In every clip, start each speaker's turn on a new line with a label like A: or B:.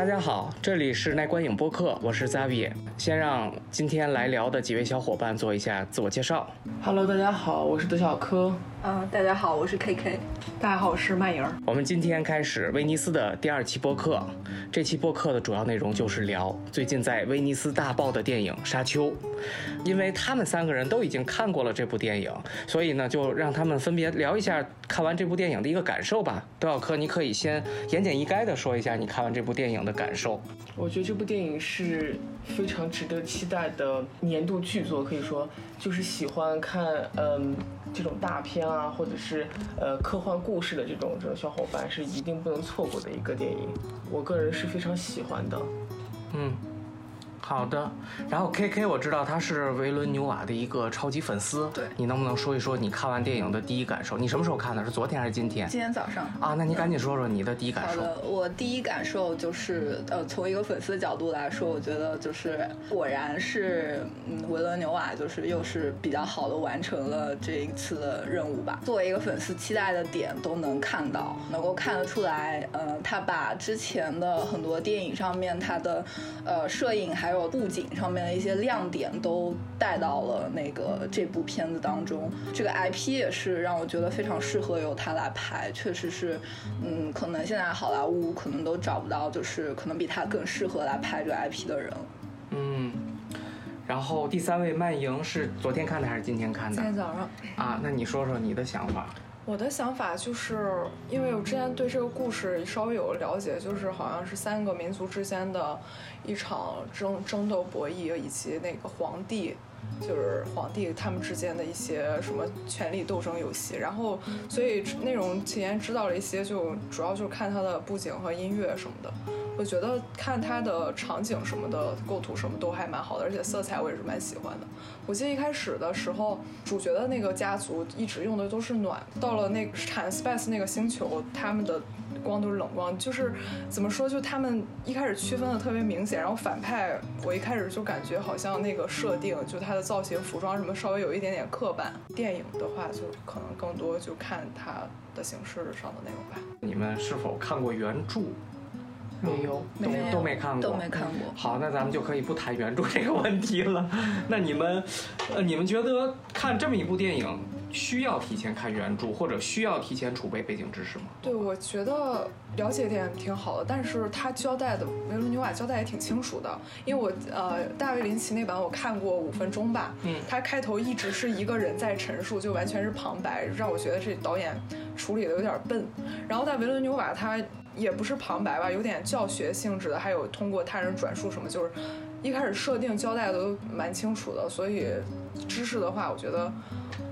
A: 大家好，这里是耐观影播客，我是 Zavi。先让今天来聊的几位小伙伴做一下自我介绍。
B: Hello，大家好，我是德小科。
C: 嗯，大家好，我是 KK。
B: 大家好，我是麦莹。
A: 我们今天开始威尼斯的第二期播客。这期播客的主要内容就是聊最近在威尼斯大爆的电影《沙丘》，因为他们三个人都已经看过了这部电影，所以呢，就让他们分别聊一下看完这部电影的一个感受吧。德小科，你可以先言简意赅的说一下你看完这部电影的感受。
B: 我觉得这部电影是非常值得期待的年度巨作，可以说就是喜欢看嗯这种大片啊，或者是呃科幻故事的这种这种小伙伴是一定不能错过的一个电影。我个人是非常喜欢的。
A: 嗯，好的。然后 K K 我知道他是维伦纽瓦的一个超级粉丝，
C: 对
A: 你能不能说一说你看完电影的第一感受？你什么时候看的？是昨天还是今天？
C: 今天早上。
A: 啊，那你赶紧说说你的第一感受。
C: 好的，我第一感受就是，呃，从一个粉丝的角度来说，我觉得就是果然是，嗯，维伦纽瓦就是又是比较好的完成了这一次的任务吧。作为一个粉丝，期待的点都能看到，能够看得出来，呃，他把之前的很多电影上面他的，呃，摄影还有布景上面的一些亮点都带到了那个这部片子当中。这个 IP 也是让我觉得非常适合由他来拍，确实是，嗯，可能现在好莱坞可能都找不到，就是可能比他更适合来拍这个 IP 的人。
A: 嗯，然后第三位曼莹是昨天看的还是今天看的
D: 今？天早上，
A: 啊，那你说说你的想法。
D: 我的想法就是，因为我之前对这个故事稍微有了解，就是好像是三个民族之间的一场争争斗博弈，以及那个皇帝，就是皇帝他们之间的一些什么权力斗争游戏。然后，所以内容提前知道了一些，就主要就是看它的布景和音乐什么的。我觉得看它的场景什么的构图什么都还蛮好的，而且色彩我也是蛮喜欢的。我记得一开始的时候，主角的那个家族一直用的都是暖，到了那个产 Space 那个星球，他们的光都是冷光，就是怎么说，就他们一开始区分的特别明显，然后反派我一开始就感觉好像那个设定，就他的造型、服装什么稍微有一点点刻板。电影的话，就可能更多就看它的形式上的内容吧。
A: 你们是否看过原著？
B: 没有，
A: 都
C: 没有
A: 都没看过，
C: 都没看过
A: 好，那咱们就可以不谈原著这个问题了。那你们，呃，你们觉得看这么一部电影需要提前看原著，或者需要提前储备背景知识吗？
D: 对，我觉得了解点挺好的，但是他交代的维伦纽瓦交代也挺清楚的，因为我呃大卫林奇那版我看过五分钟吧，
A: 嗯
D: 他开头一直是一个人在陈述，就完全是旁白，让我觉得这导演处理的有点笨。然后在维伦纽瓦他也不是旁白吧，有点教学性质的，还有通过他人转述什么，就是一开始设定交代的都蛮清楚的，所以知识的话，我觉得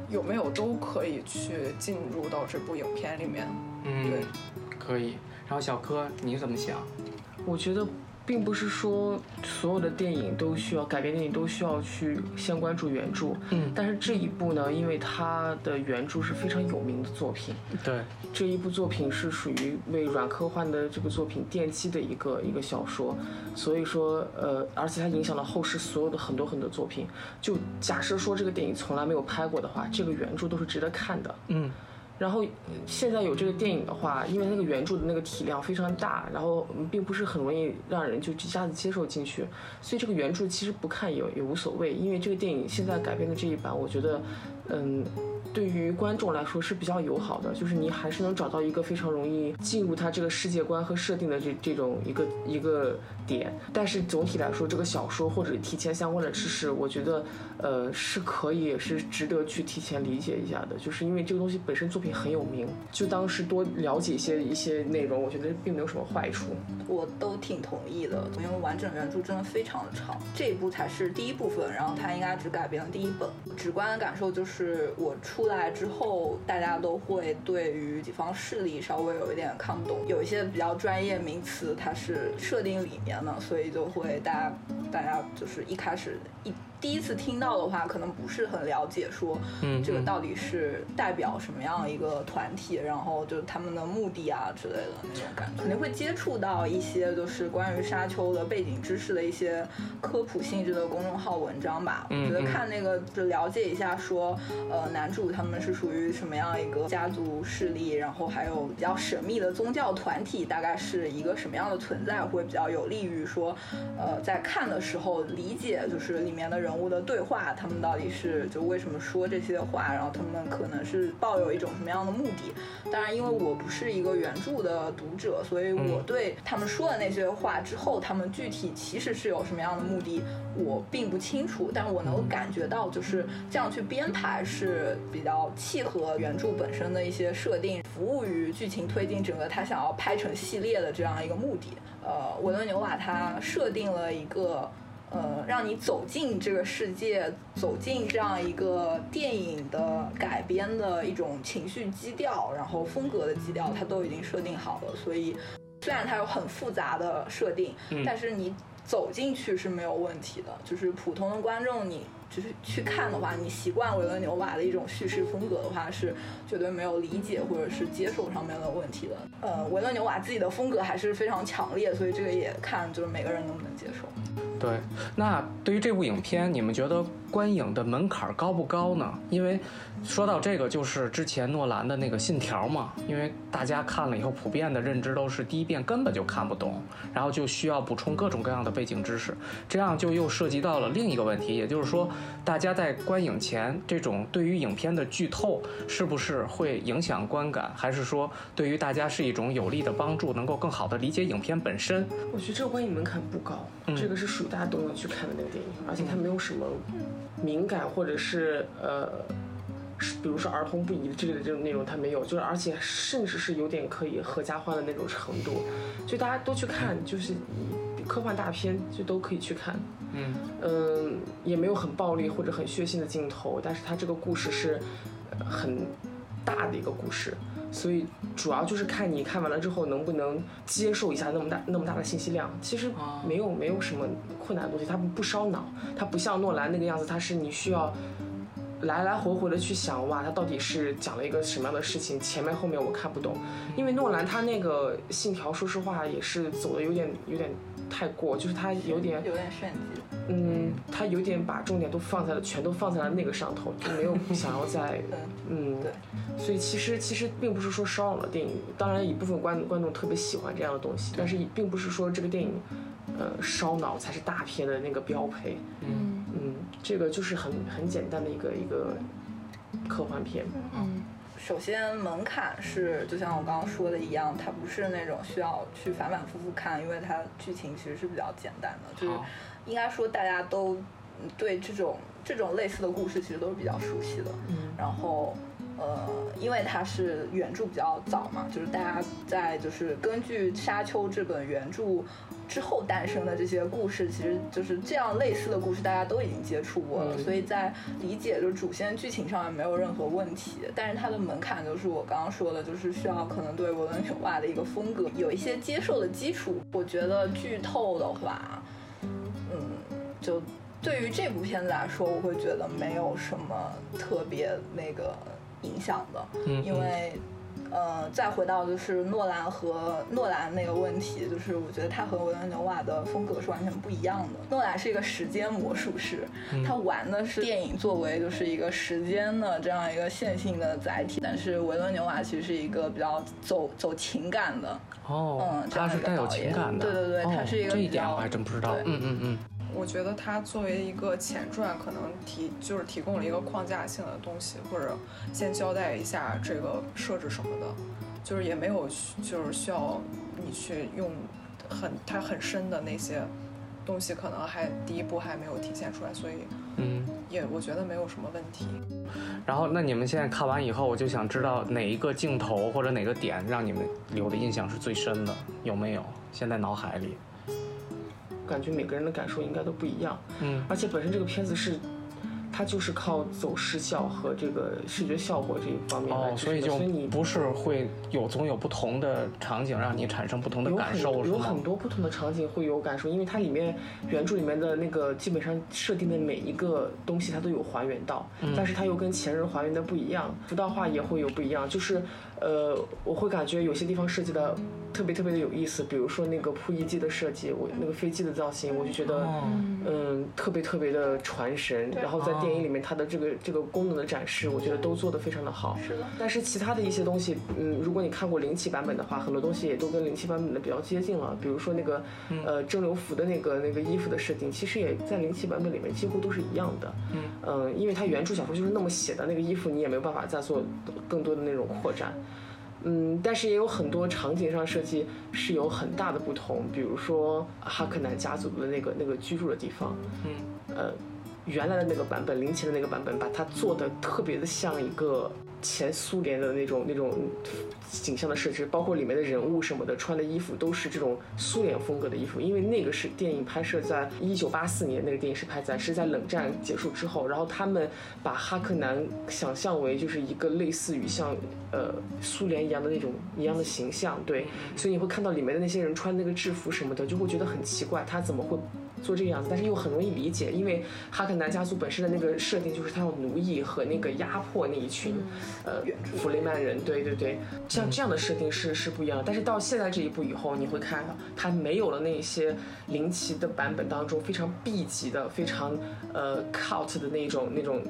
D: 有没有都可以去进入到这部影片里面。
A: 嗯
D: 对，
A: 可以。然后小柯，你怎么想？
B: 我觉得并不是说所有的电影都需要改编电影都需要去先关注原著。
A: 嗯
B: 但是这一部呢，因为它的原著是非常有名的作品，
A: 对，
B: 这一部作品是属于为软科幻的这个作品奠基的一个一个小说，所以说呃，而且它影响了后世所有的很多很多作品。就假设说这个电影从来没有拍过的话，这个原著都是值得看的。
A: 嗯
B: 然后现在有这个电影的话，因为那个原著的那个体量非常大，然后并不是很容易让人就一下子接受进去，所以这个原著其实不看也也无所谓，因为这个电影现在改编的这一版，我觉得，嗯。对于观众来说是比较友好的，就是你还是能找到一个非常容易进入它这个世界观和设定的这这种一个一个点。但是总体来说，这个小说或者提前相关的知识，我觉得呃是可以是值得去提前理解一下的，就是因为这个东西本身作品很有名，就当是多了解一些一些内容，我觉得并没有什么坏处。
C: 我都挺同意的，因为完整原著真的非常的长，这一部才是第一部分，然后它应该只改编了第一本。直观的感受就是，我出来之后，大家都会对于几方势力稍微有一点看不懂，有一些比较专业名词它是设定里面的，所以就会大家大家就是一开始一第一次听到的话，可能不是很了解，说
A: 嗯
C: 这个到底是代表什么样一个团体，然后就他们的目的啊之类的那种感觉，肯定会接触到一些就是关于沙丘的背景知识的一些科普性质的公众号文章吧。我觉得看那个就了解一下说，呃，男主他们是属于什么样一个家族势力，然后还有比较神秘的宗教团体，大概是一个什么样的存在，会比较有利于说，呃，在看的时候理解就是里面的人物的对话，他们到底是就为什么说这些话，然后他们可能是抱有一种什么样的目的。当然，因为我不是一个原著的读者，所以我对他们说的那些话之后，他们具体其实是有什么样的目的，我并不清楚。但我能够感觉到，就是这样去编排是比较契合原著本身的一些设定，服务于剧情推进整个他想要拍成系列的这样一个目的。呃，维伦纽瓦他设定了一个。呃，让你走进这个世界，走进这样一个电影的改编的一种情绪基调，然后风格的基调，它都已经设定好了。所以，虽然它有很复杂的设定，但是你走进去是没有问题的。就是普通的观众，你就是去看的话，你习惯维伦纽瓦的一种叙事风格的话，是绝对没有理解或者是接受上面的问题的。呃，维伦纽瓦自己的风格还是非常强烈，所以这个也看就是每个人能不能接受。
A: 对，那对于这部影片，你们觉得观影的门槛高不高呢？因为说到这个，就是之前诺兰的那个《信条》嘛，因为大家看了以后，普遍的认知都是第一遍根本就看不懂，然后就需要补充各种各样的背景知识，这样就又涉及到了另一个问题，也就是说，大家在观影前这种对于影片的剧透，是不是会影响观感，还是说对于大家是一种有利的帮助，能够更好的理解影片本身？
B: 我觉得这个观影门槛不高，这个是属于大家都能去看的那个电影，而且它没有什么敏感或者是呃，是比如说儿童不宜之类的这种内容，它没有，就是而且甚至是有点可以合家欢的那种程度，就大家都去看，就是科幻大片就都可以去看。
A: 嗯。
B: 嗯，也没有很暴力或者很血腥的镜头，但是它这个故事是呃很大的一个故事，所以主要就是看你看完了之后能不能接受一下那么大那么大的信息量。其实没有没有什么困难的东西，它不不烧脑，它不像诺兰那个样子，它是你需要。来来回回的去想，哇，他到底是讲了一个什么样的事情？前面后面我看不懂，因为诺兰他那个信条，说实话也是走的有点有点太过，就是他有点
C: 有点炫技。
B: 嗯，他有点把重点都放在了，全都放在了那个上头，就没有 想要再，嗯，
C: 对，
B: 所以其实其实并不是说烧脑的电影，当然一部分观观众特别喜欢这样的东西，但是并不是说这个电影，呃，烧脑才是大片的那个标配，
D: 嗯
B: 嗯，这个就是很很简单的一个一个科幻片，
D: 嗯
C: 首先门槛是，就像我刚刚说的一样，它不是那种需要去反反复复看，因为它剧情其实是比较简单的，就是应该说大家都嗯对这种这种类似的故事其实都是比较熟悉的。
B: 嗯。
C: 然后呃，因为它是原著比较早嘛，就是大家在就是根据《沙丘》这本原著之后诞生的这些故事，其实就是这样类似的故事，大家都已经接触过了，
B: 嗯
C: 所以在理解就主线剧情上也没有任何问题。但是它的门槛就是我刚刚说的，就是需要可能对文伦纽瓦的一个风格有一些接受的基础。我觉得剧透的话，嗯，就对于这部片子来说，我会觉得没有什么特别那个影响的，
A: 嗯
C: 因为。呃，再回到就是诺兰和诺兰那个问题，就是我觉得他和维伦纽瓦的风格是完全不一样的。诺兰是一个时间魔术师，他玩的是电影作为就是一个时间的这样一个线性的载体，但是维伦纽瓦其实是一个比较走走情感的，
A: 哦
C: 嗯，
A: 他是带有情感的，
C: 对对对
A: 哦
C: 他是一个
A: 这一点我还真不知道
C: 对，
A: 嗯嗯嗯，
D: 我觉得它作为一个前传，可能提就是提供了一个框架性的东西，或者先交代一下这个设置什么的，就是也没有就是需要你去用很它很深的那些东西，可能还第一步还没有体现出来，所以
A: 嗯，
D: 也我觉得没有什么问题。
A: 然后那你们现在看完以后，我就想知道哪一个镜头或者哪个点让你们留的印象是最深的，有没有？现在脑海里，
B: 感觉每个人的感受应该都不一样。
A: 嗯
B: 而且本身这个片子是，它就是靠走视效和这个视觉效果这一方面来
A: 哦，所以就
B: 所以你
A: 不是会有总有不同的场景让你产生不同的感受？
B: 有很多不同的场景会有感受，因为它里面原著里面的那个基本上设定的每一个东西它都有还原到，
A: 嗯
B: 但是它又跟前人还原的不一样，服道化也会有不一样，就是呃，我会感觉有些地方设计的特别特别的有意思，比如说那个扑翼机的设计，我那个飞机的造型，我就觉得。
A: 哦
B: 嗯，特别特别的传神，然后在电影里面它的这个这个功能的展示，我觉得都做得非常的好。
C: 是的。
B: 但是其他的一些东西，嗯，如果你看过零七版本的话，很多东西也都跟零七版本的比较接近了。比如说那个，呃，蒸馏服的那个那个衣服的设定，其实也在零七版本里面几乎都是一样的。嗯，因为它原著小说就是那么写的，那个衣服你也没有办法再做更多的那种扩展。嗯，但是也有很多场景上设计是有很大的不同，比如说哈克南家族的那个那个居住的地方，
A: 嗯，
B: 呃，原来的那个版本，零钱的那个版本，把它做的特别的像一个前苏联的那种那种景象的设置，包括里面的人物什么的，穿的衣服都是这种苏联风格的衣服，因为那个是电影拍摄在一九八四年，那个电影是拍在是在冷战结束之后，然后他们把哈克南想象为就是一个类似于像呃苏联一样的那种一样的形象，对，所以你会看到里面的那些人穿那个制服什么的，就会觉得很奇怪，他怎么会？做这个样子，但是又很容易理解，因为哈克南家族本身的那个设定就是他要奴役和那个压迫那一群，呃，弗雷曼人，对对对，像这样的设定是是不一样的。但是到现在这一步以后，你会看到他没有了那些林奇的版本当中非常 B 级的、非常呃 cult 的那种那种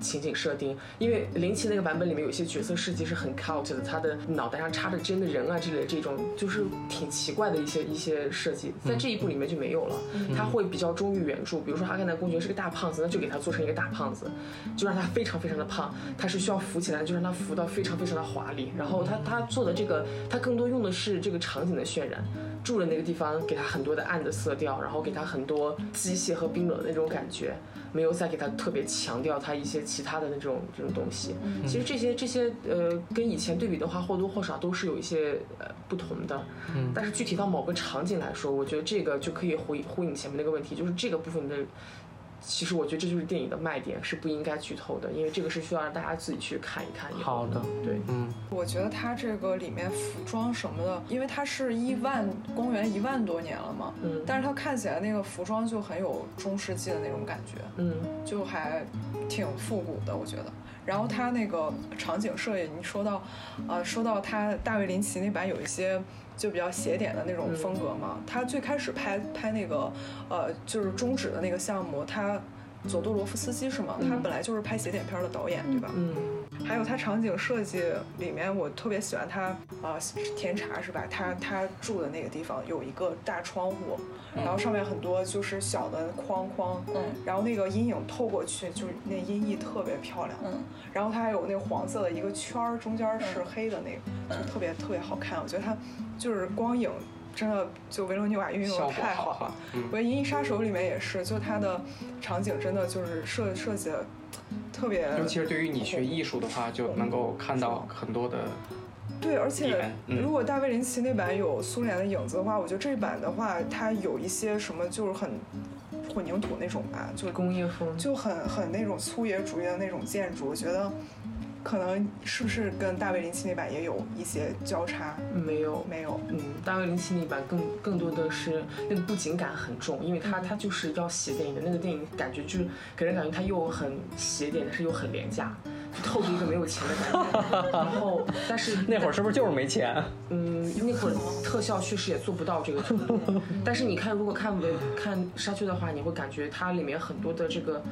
B: 情景设定，因为林奇那个版本里面有些角色设计是很 cult 的，他的脑袋上插着针的人啊之类的这种，就是挺奇怪的一些一些设计，在这一部里面就没有了，他。会比较忠于原著，比如说阿甘南公爵是个大胖子，那就给他做成一个大胖子，就让他非常非常的胖，他是需要浮起来，就让他浮到非常非常的华丽。然后他他做的这个，他更多用的是这个场景的渲染，住的那个地方给他很多的暗的色调，然后给他很多机械和冰冷的那种感觉，没有再给他特别强调他一些其他的那种这种东西。其实这些这些呃跟以前对比的话，或多或少都是有一些呃不同的。嗯，但是具体到某个场景来说，我觉得这个就可以回呼应前面那个问题，就是这个部分的。其实我觉得这就是电影的卖点，是不应该剧透的，因为这个是需要让大家自己去看一看。
A: 好的，
B: 对，
A: 嗯，
D: 我觉得它这个里面服装什么的，因为它是一万公元一万多年了嘛，
B: 嗯，
D: 但是它看起来那个服装就很有中世纪的那种感觉，
B: 嗯，
D: 就还挺复古的，我觉得。然后它那个场景设计，你说到，呃，说到它大卫林奇那版有一些。就比较写点的那种风格嘛。他最开始拍拍那个，呃，就是中指的那个项目，他佐杜罗夫斯基是吗？他本来就是拍写点片的导演，对吧？
B: 嗯。
D: 还有他场景设计里面，我特别喜欢他啊，甜茶是吧？他他住的那个地方有一个大窗户，然后上面很多就是小的框框，
C: 嗯，
D: 然后那个阴影透过去，就是那阴翳特别漂亮，
C: 嗯，
D: 然后它还有那个黄色的一个圈儿，中间是黑的那个，就特别特别好看。我觉得它就是光影。真的，就维罗纽瓦运用的太好了。我觉得《银翼杀手》里面也是，就它的场景真的就是设设计的特别。
A: 尤其是对于你学艺术的话，就能够看到很多的。
D: 对，而且如果大卫林奇那版有苏联的影子的话，我觉得这版的话，它有一些什么就是很混凝土那种吧，就
B: 工业风，
D: 就很很那种粗野主义的那种建筑，我觉得。可能是不是跟大卫林奇那版也有一些交叉？
B: 没有，
D: 没有。
B: 嗯，大卫林奇那版更更多的是那个布景感很重，因为它它就是要写电影的那个电影感觉，就是给人感觉它又很写点，但是又很廉价，就透着一个没有钱的感觉。然后，但是
A: 那会儿是不是就是没钱？
B: 嗯，那会儿特效确实也做不到这个程度。但是你看，如果看看沙丘的话，你会感觉它里面很多的这个。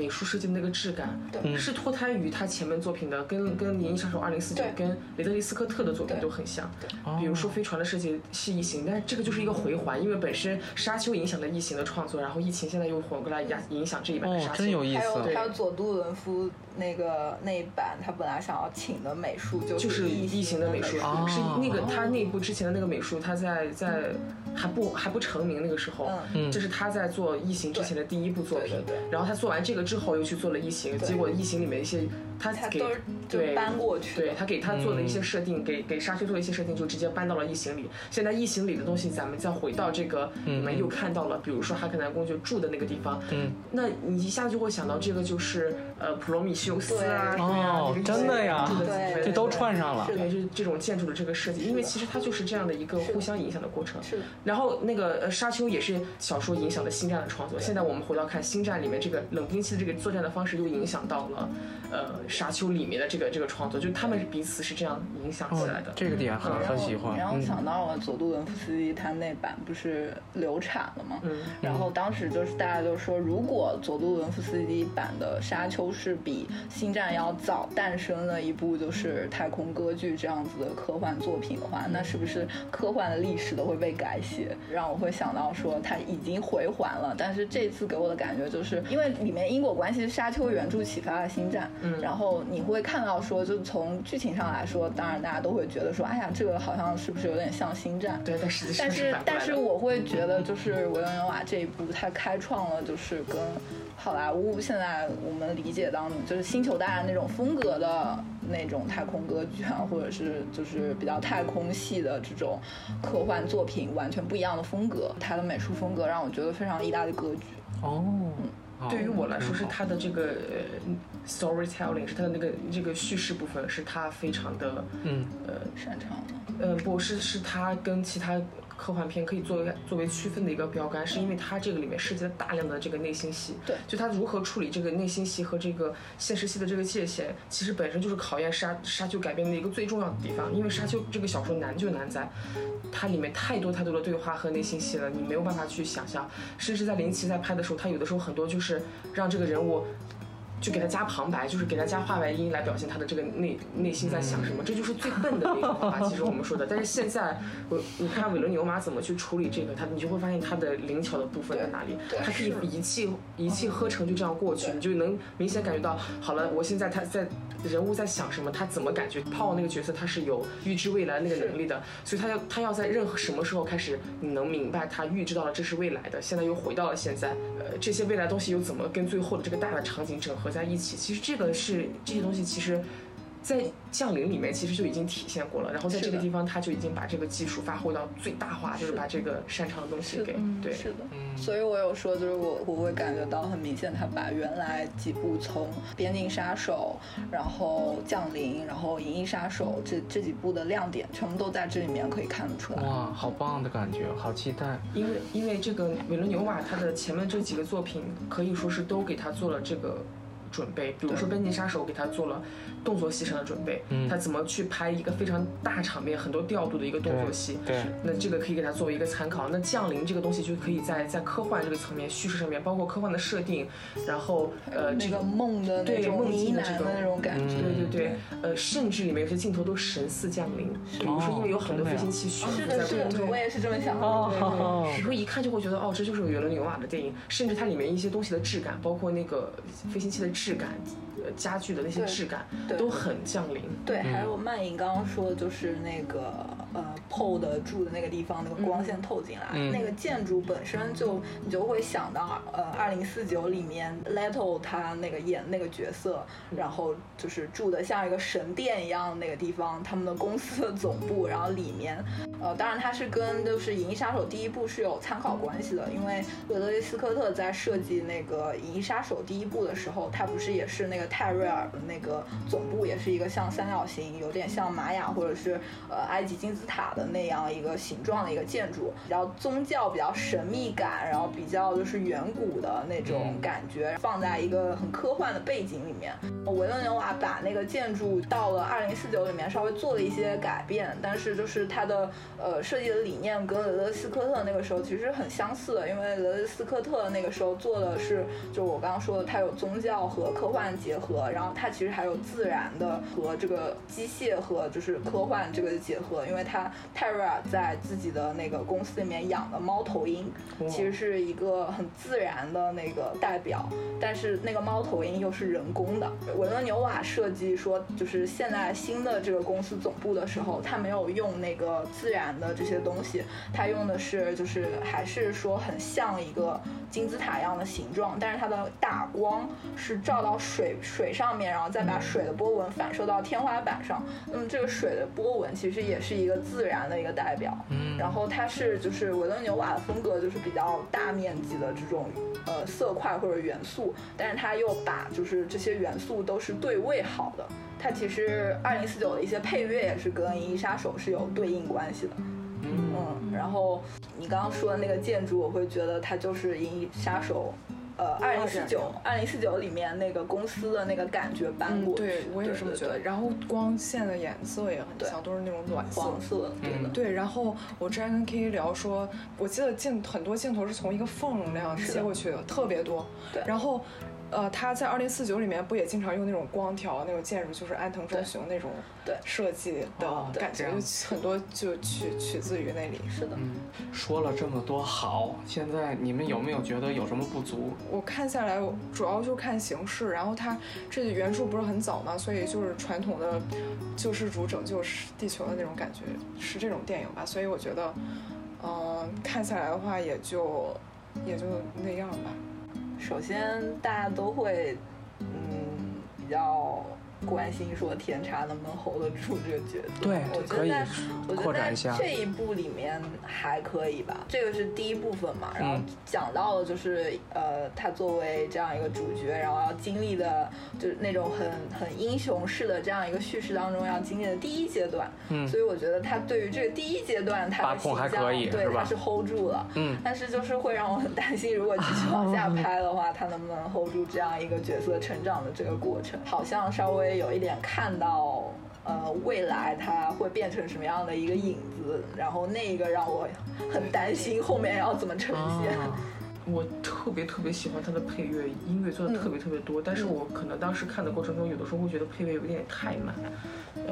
B: 美术设计的那个质感，是脱胎于他前面作品的，跟跟《银翼杀手二零四九》跟雷德利·斯科特的作品都很像。比如说飞船的设计是异形，但是这个就是一个回环，因为本身沙丘影响了异形的创作，然后疫情现在又回过来压影响这一版的沙丘。
A: 真有意思。
C: 还有还有佐杜伦夫那个那一版，他本来想要请的美术
B: 就是异形的美术，是那个他那部之前的那个美术，他在在还不还不成名那个时候，这是他在做异形之前的第一部作品，然后他做完这个。之后又去做了异形，结果异形里面一些他给对
C: 搬过去。
B: 对他给他做的一些设定，给给沙丘做的一些设定，就直接搬到了异形里。现在异形里的东西，咱们再回到这个你们又看到了，比如说哈克南公爵住的那个地方，
A: 嗯，
B: 那你一下子就会想到这个就是呃普罗米修斯啊，
A: 哦
B: 这个
A: 真的呀
C: 对
A: 这都串上了
B: 对，就是这种建筑的这个设计，因为其实它就是这样的一个互相影响的过程。
C: 是
B: 然后那个呃沙丘也是小说影响的星战的创作。现在我们回到看星战里面这个冷兵器的这个作战的方式，又影响到了呃沙丘里面的这个这个创作，就他们是彼此是这样影响起来的。
A: 这个点很很喜欢。
C: 然后
A: 嗯
C: 想到了佐杜伦夫斯基他那版不是流产了吗？
B: 嗯，
C: 然后当时就是大家就说，如果佐杜伦夫斯基版的《沙丘》是比《星战》要早诞生了一部就是太空歌剧这样子的科幻作品的话，那是不是科幻的历史都会被改写？让我会想到说他已经回环了，但是这次给我的感觉就是因为里面因果关系是沙丘原著启发了星战，
B: 嗯
C: 然后你会看到说，就从剧情上来说，当然大家都会觉得说，哎呀，这个好像是不是有点像星战？
B: 对，但实际上
C: 但是但是我会觉得，就是维伦纽瓦这一部，它开创了就是跟好莱坞现在我们理解当中就是星球大战那种风格的那种太空歌剧啊，或者是就是比较太空系的这种科幻作品完全不一样的风格。它的美术风格让我觉得非常意大利歌剧。
A: 哦，
B: 对于我来说，是
A: 他
B: 他的这个呃 storytelling，是他的那个这个叙事部分，是他非常的
A: 嗯
B: 呃
C: 擅长的，
B: 嗯，不是，是他跟其他科幻片可以作为作为区分的一个标杆，是因为他这个里面涉及了大量的这个内心戏。
C: 对
B: 就他如何处理这个内心戏和这个现实戏的这个界限，其实本身就是考验沙沙丘改编的一个最重要的地方。因为沙丘这个小说难就难在，它里面太多太多的对话和内心戏了，你没有办法去想象。甚至在林奇在拍的时候，他有的时候很多就是让这个人物。就给他加旁白，就是给他加话外音来表现他的这个内内心在想什么，这就是最笨的那种方法。其实我们说的，但是现在我你看韦伦纽马怎么去处理这个，他你就会发现他的灵巧的部分在哪里，
C: 对
B: 他可以一气一气呵成就这样过去，你就能明显感觉到，好了，我现在他在人物在想什么，他怎么感觉泡那个角色他是有预知未来那个能力的，所以他要他要在任何什么时候开始，你能明白他预知到了这是未来的，现在又回到了现在，呃，这些未来东西又怎么跟最后的这个大的场景整合在一起？其实这个是这些东西其实。在降临里面其实就已经体现过了，然后在这个地方他就已经把这个技术发挥到最大化，就是把这个擅长的东西给对。
C: 是的，所以我有说，就是我我会感觉到很明显，他把原来几部从《边境杀手》，然后《降临》，然后《银翼杀手》这这几部的亮点，全部都在这里面可以看得出来。
A: 哇，好棒的感觉，好期待。
B: 因为因为这个韦伦纽瓦他的前面这几个作品可以说是都给他做了这个准备，比如说《边境杀手》给他做了动作戏上的准备，
A: 嗯。
B: 他怎么去拍一个非常大场面、很多调度的一个动作戏，
A: 对，
B: 那这个可以给他作为一个参考。那降临这个东西就可以在在科幻这个层面叙事上面，包括科幻的设定，然后呃这
C: 个梦的那
B: 对梦境的这种
C: 那种感觉，
B: 对对对，呃，甚至里面有些镜头都神似降临，比如说因为有很多飞行器悬浮在
C: 是的，是的，
B: 空中
C: 我。也是这么想的。
A: 哦。
B: 你会一看就会觉得，哦，这就是维伦纽瓦的电影，甚至它里面一些东西的质感，包括那个飞行器的质感，呃，家具的那些质感，都很降临。
C: 对，还有曼莹刚刚说的就是那个呃 PO 的住的那个地方，那个光线透进来，
A: 嗯。
C: 那个建筑本身就你就会想到呃二零四九里面 Leto 他那个演那个角色，然后就是住的像一个神殿一样的那个地方，他们的公司的总部，然后里面呃当然它是跟就是《银翼杀手》第一部是有参考关系的，因为雷德利·斯科特在设计那个《银翼杀手》第一部的时候，他不是也是那个泰瑞尔的那个总部，也是一个像三角形，有点像玛雅或者是呃埃及金字塔的那样一个形状的一个建筑，比较宗教、比较神秘感，然后比较就是远古的那种感觉，放在一个很科幻的背景里面。维伦纽瓦把那个建筑到了二零四九里面稍微做了一些改变，但是就是它的呃设计的理念跟雷德斯科特那个时候其实很相似的，因为雷德斯科特那个时候做的是，就我刚刚说的，它有宗教和科幻结合，然后它其实还有自然的和这个机械和就是科幻这个结合，因为他泰瑞尔在自己的那个公司里面养的猫头鹰，其实是一个很自然的那个代表，但是那个猫头鹰又是人工的。维伦纽瓦设计说，就是现在新的这个公司总部的时候，他没有用那个自然的这些东西，他用的是就是还是说很像一个金字塔一样的形状，但是它的打光是照到水水上面，然后再把水的波纹反射到天花板上。那么这个水的波纹其实也是一个自然的一个代表。嗯，然后它是就是维伦纽瓦的风格，就是比较大面积的这种呃色块或者元素，但是它又把就是这些元素都是对位好的。它其实二零四九的一些配乐也是跟《银翼杀手》是有对应关系的。嗯，然后你刚刚说的那个建筑，我会觉得它就是《银翼杀手》。呃，二零四九，二零四九里面那个公司的那个感觉搬过
D: 去，对我也这么觉得。然后光线的颜色也很像，都是那种暖
C: 黄色，对的。
D: 对，然后我之前跟 K 聊说，我记得镜很多镜头是从一个缝那样切过去的，特别多。
C: 对，
D: 然后。呃，他在二零四九里面不也经常用那种光条那种建筑，就是安藤忠雄那种设计的感觉，很多就取取自于那里。
C: 是的，
A: 说了这么多好，现在你们有没有觉得有什么不足？
D: 我看下来，主要就看形式，然后它这原著不是很早嘛，所以就是传统的救世主拯救地球的那种感觉，是这种电影吧。所以我觉得，嗯，看下来的话，也就也就那样吧。
C: 首先，大家都会，嗯，比较。关心说甜茶能不能 hold 得住这个角色？
A: 对，
C: 我
A: 觉得
C: 我觉得在这一部里面还可以吧。这个是第一部分嘛，然后讲到了就是呃，他作为这样一个主角，然后要经历的就是那种很很英雄式的这样一个叙事当中要经历的第一阶段。嗯，所以我觉得他对于这个第一阶段他的形象，对他是 hold 住了。嗯，但是就是会让我很担心，如果继续往下拍的话，他能不能 hold 住这样一个角色成长的这个过程？好像稍微。有一点看到，呃，未来它会变成什么样的一个影子，然后那个让我很担心后面要怎么呈现。
B: 我特别特别喜欢它的配乐，音乐做的特别特别多，但是我可能当时看的过程中，有的时候会觉得配乐有点太满，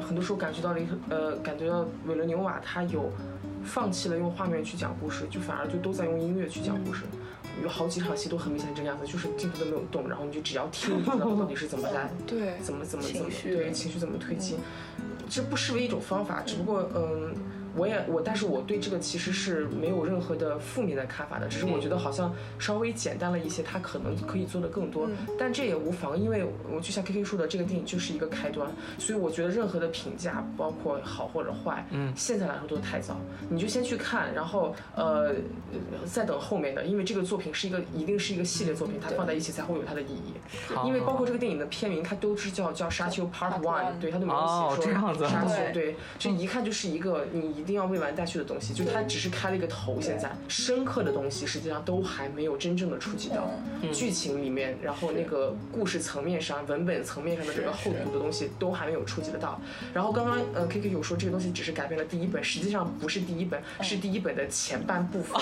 B: 很多时候感觉到了一呃，感觉到韦伦纽瓦他有放弃了用画面去讲故事，就反而就都在用音乐去讲故事。有好几场戏都很明显这个样子，就是镜头都没有动，然后你就只要听，你知道到底是怎么来，
D: 对，
B: 怎么怎么怎么对情绪怎么推进，这不失为一种方法，只不过嗯。我也我，但是我对这个其实是没有任何的负面的看法的，只是我觉得好像稍微简单了一些，他可能可以做的更多，但这也无妨，因为我就像 K K 说的，这个电影就是一个开端，所以我觉得任何的评价，包括好或者坏，嗯，现在来说都太早，你就先去看，然后呃再等后面的，因为这个作品是一个一定是一个系列作品，它放在一起才会有它的意义，因为包括这个电影的片名，它都是叫叫沙丘 Part One，对，它都没有写说沙丘，对，这一看就是一个你。一定要未完待续的东西，就它只是开了一个头，现在深刻的东西实际上都还没有真正的触及到剧情里面，然后那个故事层面上、文本层面上的这个厚度的东西都还没有触及得到。然后刚刚呃 K K 有说这个东西只是改变了第一本，实际上不是第一本，是第一本的前半部分。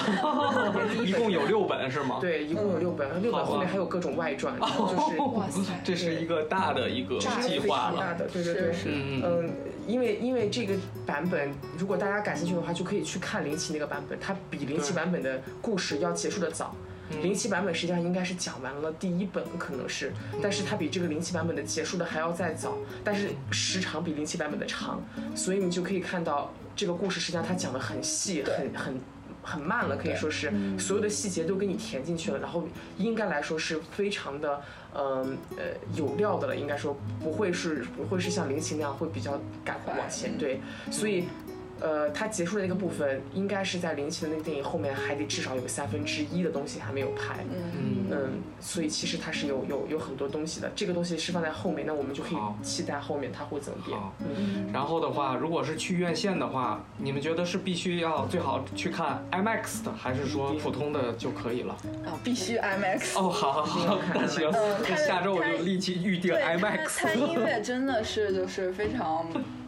A: 一共有六本是吗？
B: 对，一共有六本，六本后面还有各种外传，就是
A: 哇塞，这是一个大的一个计划
B: 了。大的，对对对，嗯。因为因为这个版本，如果大家感兴趣的话，就可以去看零七那个版本，它比零七版本的故事要结束的早。零七版本实际上应该是讲完了第一本，可能是，但是它比这个零七版本的结束的还要再早，但是时长比零七版本的长，所以你就可以看到这个故事实际上它讲的很细，很很。很慢了，可以说是所有的细节都给你填进去了，然后应该来说是非常的，嗯呃有料的了，应该说不会是不会是像林奇那样会比较赶往前，对，所以。呃，它结束的那个部分，应该是在零七的那个电影后面，还得至少有三分之一的东西还没有拍。嗯嗯，所以其实它是有有有很多东西的。这个东西是放在后面，那我们就可以期待后面它会怎么变。
A: 嗯。然后的话，如果是去院线的话，你们觉得是必须要最好去看 IMAX 的，还是说普通的就可以了？
C: 啊，必须 IMAX。
A: 哦，好好好，那行，下周我就立即预定 IMAX。
C: 它音乐真的是就是非常。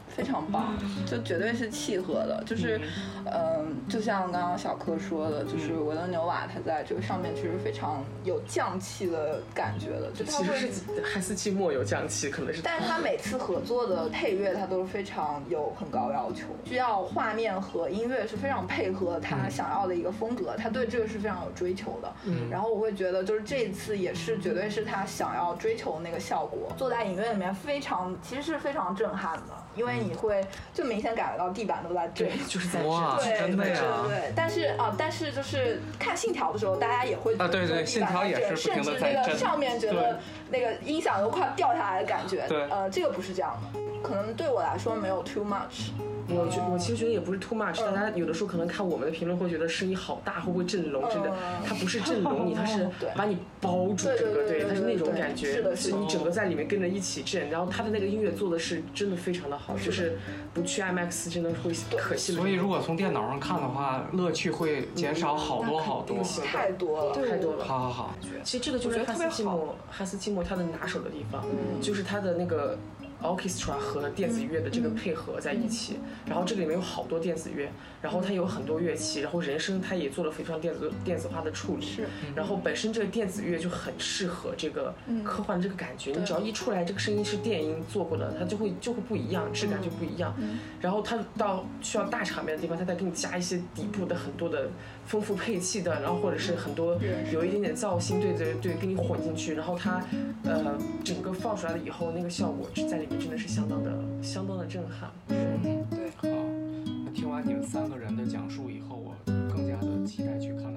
C: 非常棒，就绝对是契合的。就是，嗯，就像刚刚小柯说的，就是维伦纽瓦他在这个上面其实非常有匠气的感觉的。就
B: 其实是汉斯季默有匠气，可能是。
C: 但是他每次合作的配乐，他都是非常有很高要求，需要画面和音乐是非常配合他想要的一个风格，他对这个是非常有追求的。嗯。然后我会觉得，就是这一次也是绝对是他想要追求那个效果。坐在影院里面非常，其实是非常震撼的。因为你会就明显感觉到地板都在震，
B: 就是在
A: 震，
C: 对对对对。但是啊，但是就是看《信条》的时候，大家也会
A: 啊，对对，《信条》也是
C: 甚至那个上面觉得那个音响都快掉下来的感觉。
A: 对，
C: 呃，这个不是这样的，可能对我来说没有 too much。
B: 我觉我其实觉得也不是 too much，大家有的时候可能看我们的评论会觉得声音好大，会不会震聋？真的，它不是震聋你，它是 把你包住整个，对，它是那种感觉，是你整个在里面跟着一起震。然后它的那个音乐做的是真的非常的好，就是不去 IMAX 真的会可惜。
A: 所以如果从电脑上看的话，乐趣会减少好多好多，
C: 太多了，
B: 太多了。
A: 好好好，
B: 其实这个就是汉斯季默，汉斯季默他的拿手的地方，就是他的那个。Orchestra 和电子乐的这个配合在一起，然后这里面有好多电子乐，然后它有很多乐器，然后人声它也做了非常电子电子化的处理，
C: 是，
B: 然后本身这个电子乐就很适合这个科幻这个感觉，你只要一出来这个声音是电音做过的，它就会就会不一样，质感就不一样，然后它到需要大场面的地方，它再给你加一些底部的很多的。丰富配器的，然后或者是很多有一点点造型，对对对，给你混进去，然后它呃整个放出来了以后，那个效果在里面真的是相当的相当的震撼。
D: 嗯，对。
A: 好，那听完你们三个人的讲述以后，我更加的期待去看。